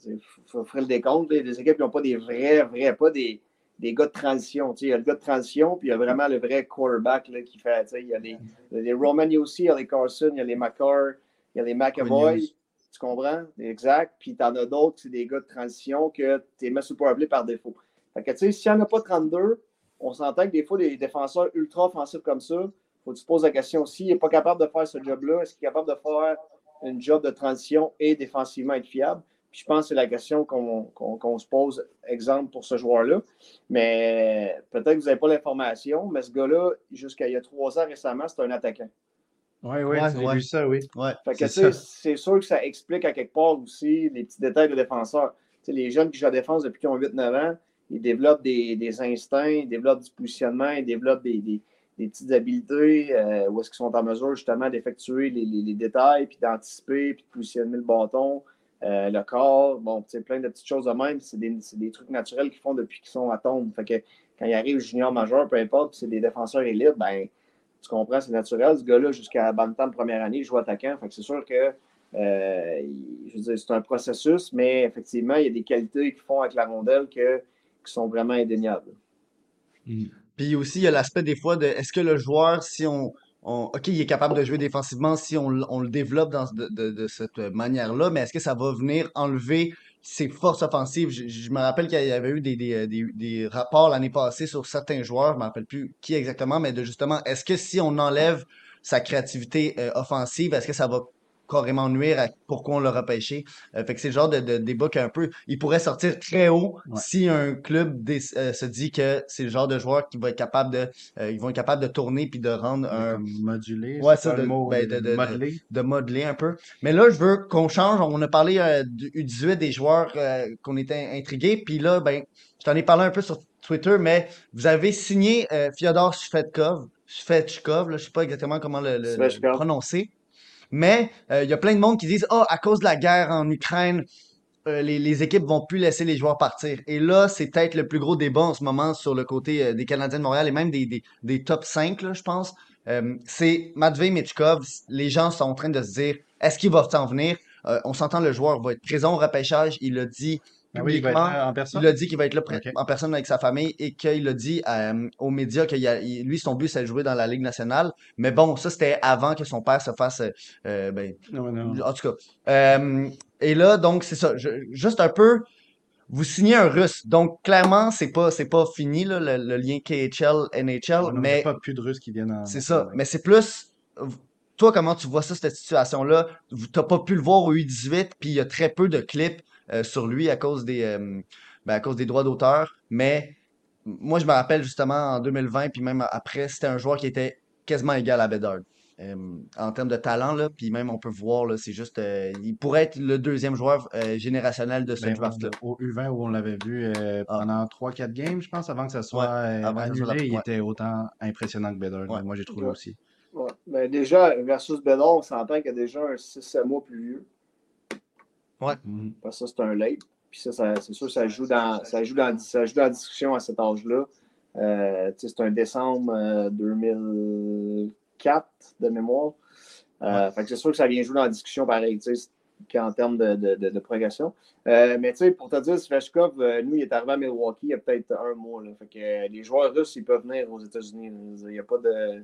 Il faut faire le décompte. Il y a des équipes qui n'ont pas des vrais, vrais, pas des, des gars de transition. il y a le gars de transition, puis il y a vraiment le vrai quarterback là, qui fait. Il y a les, les Roman aussi, il y a les Carson, il y a les McCarr, il y a les McAvoy. Tu comprends? Exact. Puis tu en as d'autres, c'est des gars de transition que tu mis sur le par défaut. Fait que, tu sais, s'il n'y en a pas 32, on s'entend que des fois, des défenseurs ultra offensifs comme ça, faut que tu poses la question s'il n'est pas capable de faire ce job-là, est-ce qu'il est capable de faire une job de transition et défensivement être fiable? je pense que c'est la question qu'on se pose, exemple, pour ce joueur-là. Mais peut-être que vous n'avez pas l'information, mais ce gars-là, jusqu'à il y a trois ans récemment, c'était un attaquant. Oui, oui, j'ai vu ça, oui. c'est sûr que ça explique à quelque part aussi les petits détails de défenseur. les jeunes qui jouent à la défense depuis qu'ils ont 8-9 ans, ils développent des, instincts, ils développent du positionnement, ils développent des, petites habiletés euh, où est-ce qu'ils sont en mesure justement d'effectuer les, les, détails, puis d'anticiper, puis de positionner le bâton. Euh, le corps, bon, plein de petites choses de même. C'est des, trucs naturels qu'ils font depuis qu'ils sont à tombe. Fait que quand ils arrivent junior majeur, peu importe, c'est des défenseurs élites, ben, tu comprends, c'est naturel. Ce gars-là, jusqu'à Bantam première année, il joue attaquant. Fait que c'est sûr que euh, je veux dire, c'est un processus, mais effectivement, il y a des qualités qu'ils font avec la rondelle que, qui sont vraiment indéniables. Mm. Puis aussi, il y a l'aspect des fois de est-ce que le joueur, si on, OK, il est capable de jouer défensivement si on, le développe dans, de, cette manière-là, mais est-ce que ça va venir enlever ses forces offensives? Je, me rappelle qu'il y avait eu des, rapports l'année passée sur certains joueurs, je ne me rappelle plus qui exactement, mais de justement, est-ce que si on enlève sa créativité euh, offensive, est-ce que ça va carrément nuire à pourquoi on l'a repêché. Euh, fait que c'est le genre de, de débat qu'un peu, il pourrait sortir très haut si un club euh, se dit que c'est le genre de joueur qui va être capable de, euh, ils vont être capables de tourner puis de rendre un moduler, ouais, ça, de, ben, de, de, modeler. de, modeler un peu. Mais là, je veux qu'on change. On a parlé du U18 des joueurs qu'on était intrigués, puis là, ben, je t'en ai parlé un peu sur Twitter, mais vous avez signé Fyodor Shvedkov, Shvedkov, là, je sais pas exactement comment le, le prononcer. Mais euh, il y a plein de monde qui disent Ah, oh, à cause de la guerre en Ukraine, euh, les, les, équipes vont plus laisser les joueurs partir. Et là, c'est peut-être le plus gros débat en ce moment sur le côté euh, des Canadiens de Montréal et même des, des, des top 5, là, je pense. c'est Matvey Michkov. Les gens sont en train de se dire est-ce qu'il va s'en venir? On s'entend, le joueur va être présent au repêchage. Il a dit ah oui, il, en personne? il a dit qu'il va être là en personne avec sa famille et qu'il a dit euh, aux médias que lui, son but, c'est de jouer dans la Ligue nationale. Mais bon, ça, c'était avant que son père se fasse. Euh, ben, En tout cas. Euh, et là, donc, c'est ça. juste un peu. Vous signez un russe. Donc, clairement, c'est pas, c'est pas fini, là, le, lien KHL, NHL. mais. Il n'y a pas plus de Russes qui viennent en. C'est ça. Mais c'est plus toi, comment tu vois ça, cette situation-là? Tu n'as pas pu le voir au U18, puis il y a très peu de clips euh, sur lui à cause des, euh, ben, à cause des droits d'auteur. Mais moi, je me rappelle justement en 2020, puis même après, c'était un joueur qui était quasiment égal à Bedard. Euh, en termes de talent, là, puis même on peut voir, là, c'est juste, il pourrait être le deuxième joueur générationnel de ce ben, draft-là. Au U20 où on l'avait vu ah. pendant 3-4 games, je pense, avant que ça soit annulé, il était autant impressionnant que Bedard. Moi, j'ai trouvé aussi. Ben, déjà, versus Bedard, on s'entend qu'il y a déjà un 6-7 mois plus vieux. Ouais. Mhm. Que ça, c'est un late. Puis ça, c'est sûr, ça joue, dans, ça, joue dans, ça joue dans la discussion à cet âge-là. Euh, c'est un décembre 2004 euh, de mémoire. Euh, fait que c'est sûr que ça vient jouer dans la discussion pareil, en termes de, de, de, progression. Euh, mais pour te dire, Sveshkov, nous, il est arrivé à Milwaukee il y a peut-être un mois. Là. Fait que les joueurs russes, ils peuvent venir aux États-Unis. Il n'y a pas de.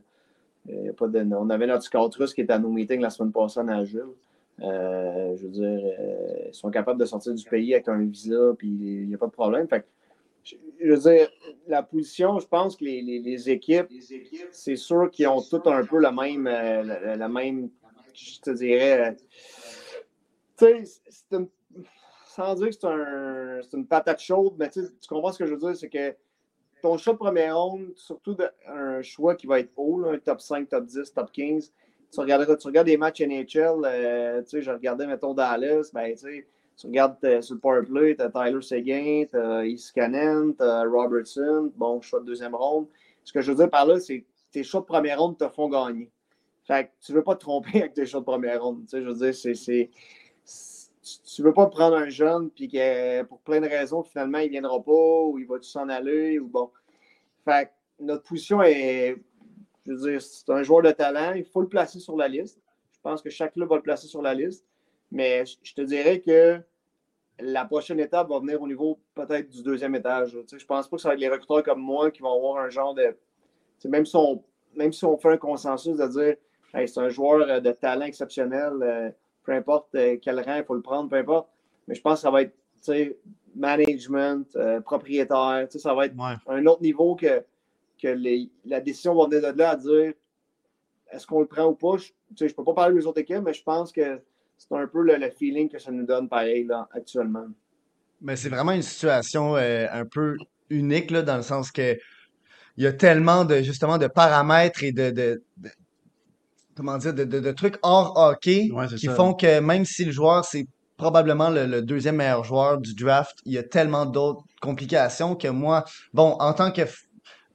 Il y a pas de, on avait notre scout russe qui était à nos meetings la semaine passée à Nashville. Euh, je veux dire, euh, ils sont capables de sortir du pays avec un visa, puis il n'y a pas de problème. Fait je veux dire, la position, je pense que les, équipes, c'est sûr qu'ils ont toutes un peu la même, euh, la, même je te dirais, tu sais, sans dire que c'est un, une patate chaude, mais tu comprends ce que je veux dire, c'est que ton choix de première ronde, surtout un choix qui va être haut, un top 5, top 10, top 15, tu, regardes, tu regardes des matchs NHL, euh, tu sais, je regardais, mettons, Dallas, ben, tu sais, tu regardes euh, sur le powerplay, tu as Tyler Seguin, tu as Iskanen, tu as Robertson, bon, choix de deuxième ronde. Ce que je veux dire par là, c'est que tes choix de première ronde te font gagner. Fait que tu veux pas te tromper [LAUGHS] avec tes choix de première ronde. Tu sais, je veux dire, c'est. tu ne veux pas prendre un jeune, puis que pour plein de raisons, finalement, il viendra pas, ou il va s'en aller, ou bon. Fait notre position est, je veux dire, c'est un joueur de talent, il faut le placer sur la liste. Je pense que chaque club va le placer sur la liste. Mais je te dirais que la prochaine étape va venir au niveau peut-être du deuxième étage. Je ne pense pas que ça va être les recruteurs comme moi qui vont avoir un genre de. Même si, on, même si on fait un consensus de dire c'est un joueur euh, de talent exceptionnel, euh, peu importe euh, quel rang il faut le prendre, peu importe. Mais je pense que ça va être management, propriétaire. Ça va être un autre niveau que, que les, la décision va venir de là à dire est-ce qu'on le prend ou pas? Je ne peux pas parler des autres équipes, mais je pense que c'est un peu le, feeling que ça nous donne pareil là, actuellement. Mais c'est vraiment une situation euh, un peu unique là, dans le sens que il y a tellement de justement de paramètres et de, comment dire de, trucs hors hockey qui font que même si le joueur c'est probablement le, deuxième meilleur joueur du draft, il y a tellement d'autres complications que moi, bon, en tant que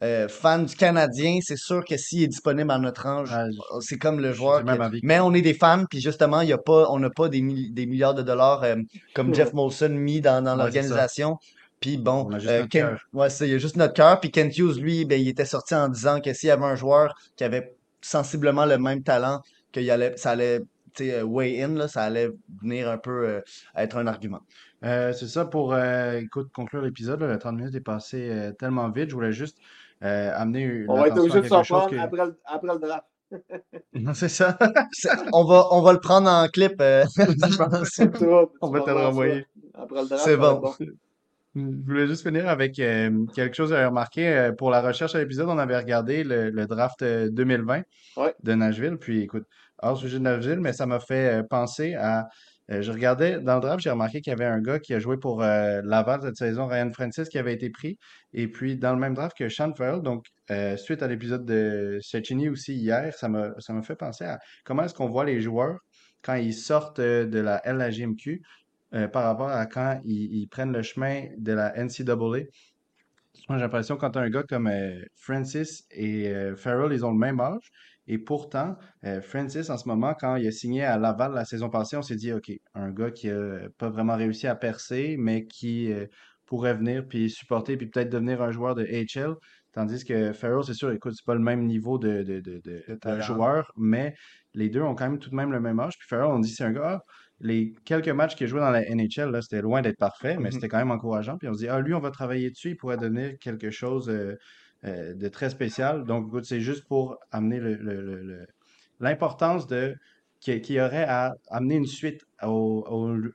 euh, fan du Canadien, c'est sûr que s'il est disponible à notre range, c'est comme le joueur. Mais on est des fans, puis justement, y a pas, on n'a pas des, des, milliards de dollars euh, comme Jeff [LAUGHS] Molson mis dans, dans l'organisation. Puis bon, euh, ouais, il y a juste notre cœur. Puis Kent Hughes, lui, ben, il était sorti en disant que s'il y avait un joueur qui avait sensiblement le même talent, que allait, ça allait way in, là, ça allait venir un peu être un argument. c'est ça pour écoute, conclure l'épisode. Le 30 minutes est passé tellement vite. Je voulais juste euh, amener On va être obligé de s'en prendre après, le, après le draft. [LAUGHS] non, c'est ça. [LAUGHS] on, va, on va le prendre en clip. Euh, [LAUGHS] on va te le renvoyer. C'est bon. Je voulais juste finir avec euh, quelque chose à remarquer. pour la recherche à l'épisode, on avait regardé le, le draft 2020 de Nashville. Puis écoute, hors sujet de Nashville, mais ça m'a fait penser à euh, je regardais dans le draft, j'ai remarqué qu'il y avait un gars qui a joué pour euh, Laval cette saison, Ryan Francis, qui avait été pris. Et puis, dans le même draft que Sean Farrell, donc euh, suite à l'épisode de Cecchini aussi hier, ça m'a fait penser à comment est-ce qu'on voit les joueurs quand ils sortent de la LAGMQ par rapport à quand ils, prennent le chemin de la NCAA. Moi, j'ai l'impression quand un gars comme Francis et Farrell, ils ont le même âge. Et pourtant, euh, Francis, en ce moment, quand il a signé à Laval la saison passée, on s'est dit, OK, un gars qui n'a pas vraiment réussi à percer, mais qui euh, pourrait venir puis supporter puis peut-être devenir un joueur de HL. Tandis que Farrell, c'est sûr, écoute, c'est pas le même niveau de, de, de, joueur, mais les deux ont quand même tout de même le même âge. Puis Farrell, on dit, c'est un gars, ah, les quelques matchs qu'il a joué dans la NHL, c'était loin d'être parfait, mais mm-hmm. c'était quand même encourageant. Puis on se dit, ah, lui, on va travailler dessus, il pourrait devenir quelque chose. Euh, de très spécial. Donc, c'est juste pour amener l'importance de qu'il y aurait à amener une suite au,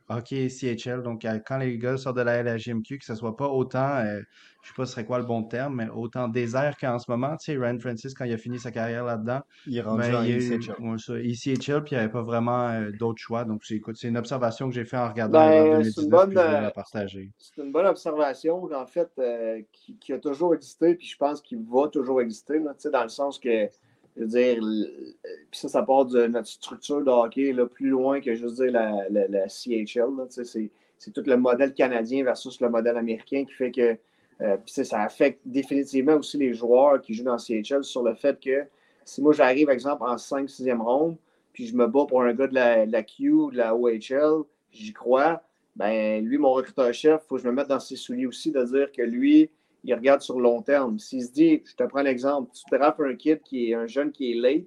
hockey CHL. Donc, quand les gars sortent de la LHMQ, que ce soit pas autant, je euh, je sais pas ce serait quoi le bon terme, mais autant désert qu'en ce moment. Tu sais, Ryan Francis, quand il a fini sa carrière là-dedans, il est rendu ben, ECHL. ECHL, puis il n'y avait pas vraiment euh, d'autres choix. Donc, c'est une observation que j'ai fait en regardant ben, C'est une, bonne, C'est une bonne observation, en fait, euh, qui, a toujours existé, puis je pense qu'il va toujours exister, tu sais, dans le sens que je veux dire, puis ça, ça part de notre structure de hockey là, plus loin que juste dire la, la, CHL. C'est tout le modèle canadien versus le modèle américain qui fait que euh, ça affecte définitivement aussi les joueurs qui jouent dans CHL sur le fait que si moi j'arrive, exemple, en 5-6e ronde, puis je me bats pour un gars de la, de la Q, de la OHL, j'y crois, ben lui, mon recruteur-chef, il faut que je me mette dans ses souliers aussi de dire que lui, il regarde sur le long terme. S'il se dit, je te prends l'exemple, tu drapes un kid qui est un jeune qui est late,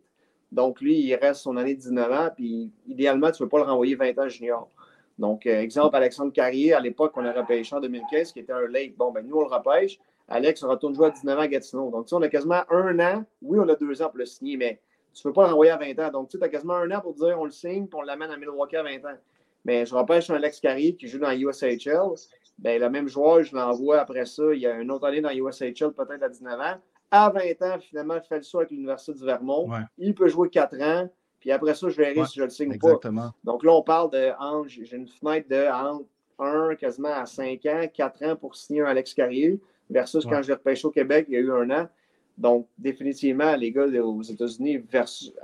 donc lui, il reste son année de 19 ans, puis idéalement, tu ne veux pas le renvoyer 20 ans junior. Donc, euh, exemple, Alexandre Carrier, à l'époque, on a repêché en 2015, qui était un late. Bon, ben nous, on le repêche. Alex retourne jouer à 19 ans à Gatineau. Donc, tu sais, on a quasiment un an. Oui, on a deux ans pour le signer, mais tu ne peux pas le renvoyer à 20 ans. Donc, tu sais, as quasiment un an pour dire on le signe, puis on l'amène à Milwaukee à 20 ans. Mais je repêche un Alex Carrier qui joue dans USHL ben, le même joueur, je l'envoie après ça. Il y a une autre année dans USHL, peut-être à 19 ans. À 20 ans, finalement, il fait le saut avec l'Université du Vermont. Il peut jouer 4 ans. Puis après ça, je verrai si je le signe exactement. pas. Donc là, on parle de. J'ai une fenêtre de entre 1 quasiment à 5 ans, 4 ans pour signer un Alex Carrier, versus quand je l'ai repêché au Québec, il y a eu un an. Donc, définitivement, les gars aux États-Unis,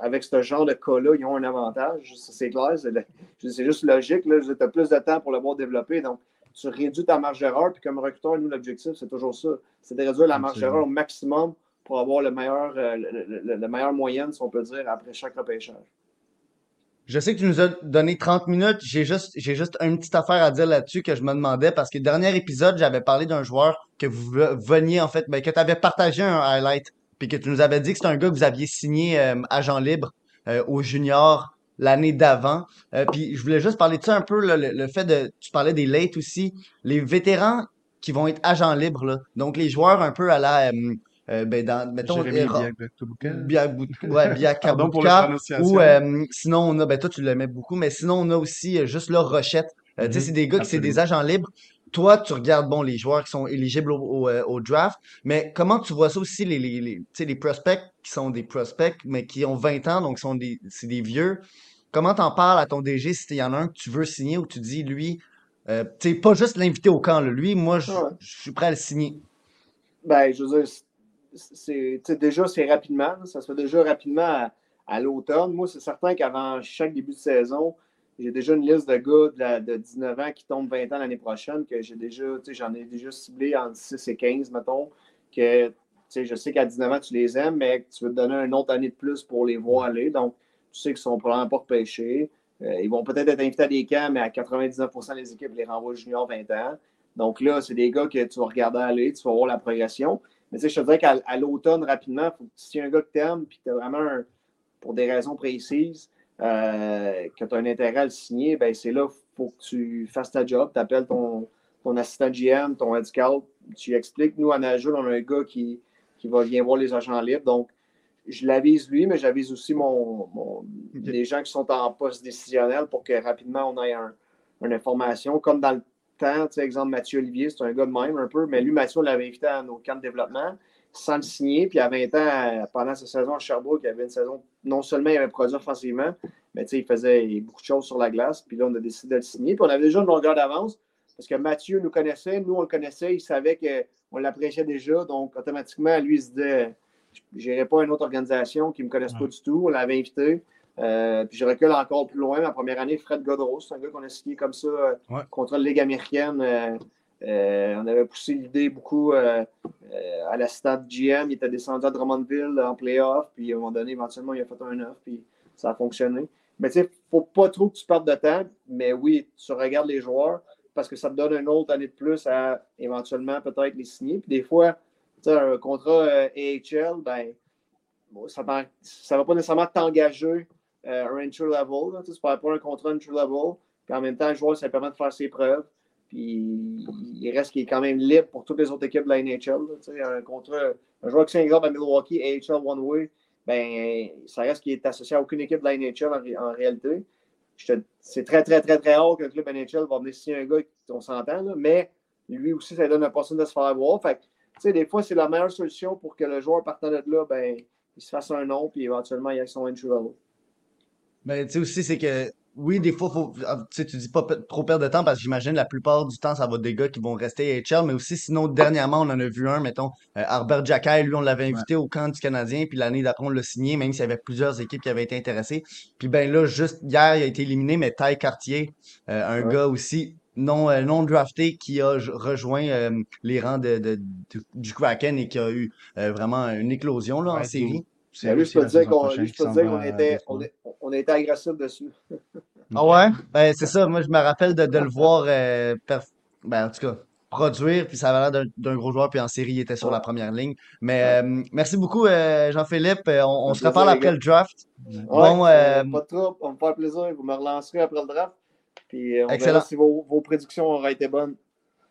avec ce genre de cas-là, ils ont un avantage. C'est clair. C'est juste logique. Tu as plus de temps pour le voir développer. Donc, tu réduis ta marge d'erreur. Puis comme recruteur, nous, l'objectif, c'est toujours ça. C'est de réduire la marge d'erreur au maximum pour avoir le meilleur, euh, le, meilleur moyenne, si on peut dire, après chaque repêchage. Je sais que tu nous as donné 30 minutes. J'ai juste, j'ai juste une petite affaire à dire là-dessus que je me demandais parce que le dernier épisode, j'avais parlé d'un joueur que vous ve- veniez, en fait, ben, que tu avais partagé un highlight puis que tu nous avais dit que c'était un gars que vous aviez signé euh, agent libre euh, au junior l'année d'avant. Euh, puis je voulais juste parler de ça un peu, là, le, le fait de, tu parlais des late aussi, les vétérans qui vont être agents libres, là. Donc les joueurs un peu à la, euh, euh, ben, dans, mettons, Biakabuka. [LAUGHS] Ou euh, sinon on a, ben toi tu l'aimais beaucoup, mais sinon on a aussi juste là Rochette. Tu sais, Mhm, c'est des gars qui c'est des agents libres. Toi, tu regardes bon les joueurs qui sont éligibles au, au, au draft, mais comment tu vois ça aussi les, les, les, les prospects qui sont des prospects, mais qui ont 20 ans, donc sont des, c'est des vieux? Comment t'en parles à ton DG si il y en a un que tu veux signer ou tu dis lui, euh, tu pas juste l'inviter au camp, là. lui, moi je ouais. suis prêt à le signer. Ben, je veux dire, c'est- déjà, c'est rapidement. Ça se fait déjà rapidement à, à l'automne. Moi, c'est certain qu'avant chaque début de saison, j'ai déjà une liste de gars de, la- de 19 ans qui tombent 20 ans l'année prochaine, que j'ai déjà, tu sais, j'en ai déjà ciblé entre 6 et 15, mettons, que, je sais qu'à 19 ans, tu les aimes, mais que tu veux te donner une autre année de plus pour les voir aller. Donc, tu sais qu'ils sont probablement pas repêchés. Euh, ils vont peut-être être invités à des camps, mais à 99% des équipes les renvoient junior 20 ans. Donc là, c'est des gars que tu vas regarder aller, tu vas voir la progression. Mais tu sais, je te dirais qu'à l'automne, rapidement, si un gars que t'aimes, puis que tu as vraiment, un- pour des raisons précises, euh, que tu as un intérêt à le signer, ben c'est là qu'il faut que tu fasses ta job. Tu appelles ton, ton assistant GM, ton head scout, tu expliques. Nous, à Nashville, on a un gars qui, qui va venir voir les agents libres. Donc, je l'avise lui, mais j'avise aussi mon, mon- les gens qui sont en poste décisionnel pour que rapidement on ait un- une information. Comme dans le temps, tu sais, exemple, Mathieu Olivier, c'est un gars de même un peu, mais lui, Mathieu, on l'avait invité à nos camps de développement sans le signer. Puis à 20 ans, pendant sa saison à Sherbrooke, il avait une saison, non seulement il avait produit offensivement, mais tu sais, il faisait beaucoup de choses sur la glace. Puis là, on a décidé de le signer. Puis on avait déjà une longueur d'avance parce que Mathieu nous connaissait, nous, on le connaissait, il savait qu'on l'appréciait déjà. Donc, automatiquement, lui, il se disait je n'irai pas à une autre organisation qui ne me connaisse pas du tout. On l'avait invité. Euh, puis je recule encore plus loin. Ma première année, Fred Godreau, c'est un gars qu'on a signé comme ça euh, Ouais. contre la Ligue américaine. Euh, on avait poussé l'idée beaucoup euh, à la stade GM. Il était descendu à Drummondville en playoff. Puis à un moment donné, éventuellement, il a fait un off. Puis ça a fonctionné. Mais tu sais, il ne faut pas trop que tu perdes de temps. Mais oui, tu regardes les joueurs parce que ça te donne une autre année de plus à éventuellement peut-être les signer. Puis des fois, un contrat euh, AHL, ben, bon, ça ne va pas nécessairement t'engager euh, un entry level. Tu peux avoir un contrat entry level. Puis en même temps, le joueur, ça permet de faire ses preuves. Puis il reste qu'il est quand même libre pour toutes les autres équipes de la NHL. un contrat, joueur qui s'engage à Milwaukee, AHL One Way, ben, ça reste qu'il est associé à aucune équipe de la NHL en, ré- en réalité. C'est très, très, très, très rare que le club NHL va venir signer un gars, on s'entend, mais lui aussi, ça lui donne la possibilité de se faire avoir. Fait sais, des fois, c'est la meilleure solution pour que le joueur partant de là, ben, il se fasse un nom, puis éventuellement, il ait son entry level. Ben, tu sais aussi, c'est que, oui, des fois, faut, ah, tu dis pas trop perdre de temps parce que j'imagine la plupart du temps, ça va être des gars qui vont rester AHL, mais aussi, sinon, dernièrement, on en a vu un, mettons, euh, Albert Jacquet, lui, on l'avait invité au camp du Canadien, puis l'année d'après, on l'a signé, même s'il y avait plusieurs équipes qui avaient été intéressées. Puis ben là, juste hier, il a été éliminé, mais Ty Cartier, euh, un Ouais. gars aussi non, euh, non drafté qui a rejoint euh, les rangs de, de- du- du Kraken et qui a eu euh, vraiment une éclosion là, en série. C'est lui, je peux te dire qu'on était, on, est- on était agressif dessus. Ah ouais? Ben, c'est ça. Moi, je me rappelle de, de le voir, euh, perf- ben, en tout cas, produire, puis ça avait l'air d'un d'un gros joueur, puis en série, il était sur Ouais. la première ligne. Mais euh, merci beaucoup, euh, Jean-Philippe. On, se reparle après gars. le draft. Ouais, Bon, euh, pas de trouble, on me faire plaisir. Vous me relancerez après le draft. Puis euh, on Excellent. verra si vos, vos prédictions auraient été bonnes.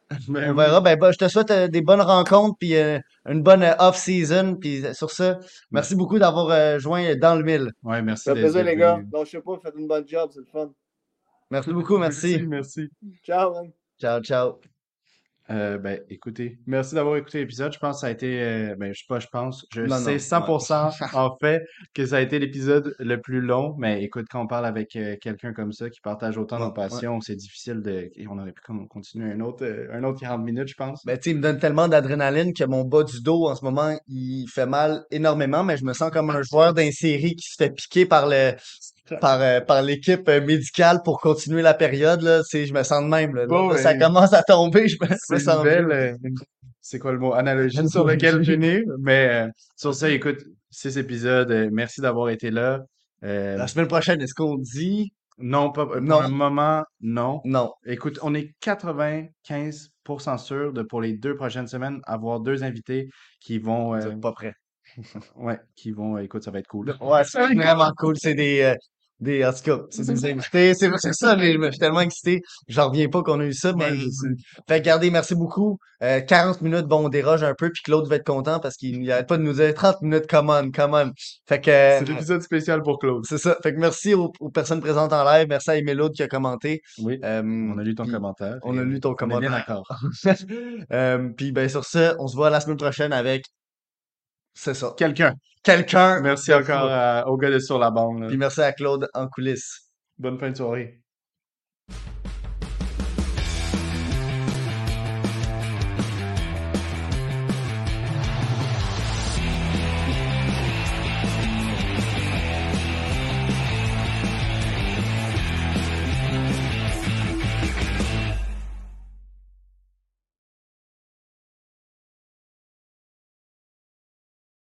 [LAUGHS] Ben On verra. Ben, bah, je te souhaite euh, des bonnes rencontres, puis euh, une bonne euh, off-season. Puis sur ce, merci beaucoup d'avoir euh, joint dans le mille. Ouais, merci Ça fait plaisir, les gars. Donc, je sais pas, faites une bonne job, c'est le fun. Merci beaucoup, merci. Merci. Ciao, man. Ciao, ciao. Euh, ben, écoutez, merci d'avoir écouté l'épisode. Je pense que ça a été, euh, ben, je sais pas, je pense, je Non, sais non, 100% [LAUGHS] en fait que ça a été l'épisode le plus long. Mais écoute, quand on parle avec euh, quelqu'un comme ça qui partage autant nos passions, c'est difficile de. et on aurait pu comme continuer un autre, euh, un autre 40 minutes, je pense. Ben, tu sais, il me donne tellement d'adrénaline que mon bas du dos, en ce moment, il fait mal énormément, mais je me sens comme un [LAUGHS] joueur d'une série qui se fait piquer par le, par, euh, par l'équipe euh, médicale pour continuer la période, là. Je me sens de même, là. Bon, Là, ça ben, commence à tomber, je me, je me sens belle, euh, c'est quoi le mot, analogie sur lequel finir. Mais euh, sur ça, écoute, six épisodes, euh, merci d'avoir été là. La semaine prochaine, est-ce qu'on dit? Non, pas, pour Non. le moment, non. non? Écoute, on est 95% sûr de pour les deux prochaines semaines avoir deux invités qui vont, Vous êtes pas prêts. [LAUGHS] ouais, qui vont, écoute, ça va être cool. Ouais, c'est vraiment cool. C'est des, euh, des, en tout cas, c'est des [LAUGHS] invités. C'est ça, mais je me suis tellement excité. J'en reviens pas qu'on a eu ça, mais fait que, regardez, merci beaucoup. Euh, 40 minutes, bon, on déroge un peu, puis Claude va être content parce qu'il n'arrête pas de nous dire 30 minutes, come on, come on. Fait que, euh, C'est l'épisode spécial pour Claude. c'est ça. Fait que merci aux, aux personnes présentes en live. Merci à Eméloud qui a commenté. Oui, Euh, on a lu ton commentaire. on a lu ton On est commentaire. bien d'accord. [LAUGHS] euh, puis ben sur ça, on se voit la semaine prochaine avec c'est ça. Quelqu'un quelqu'un. Merci encore à, au gars de Sur la bande. Puis merci à Claude en coulisses. Bonne fin de soirée.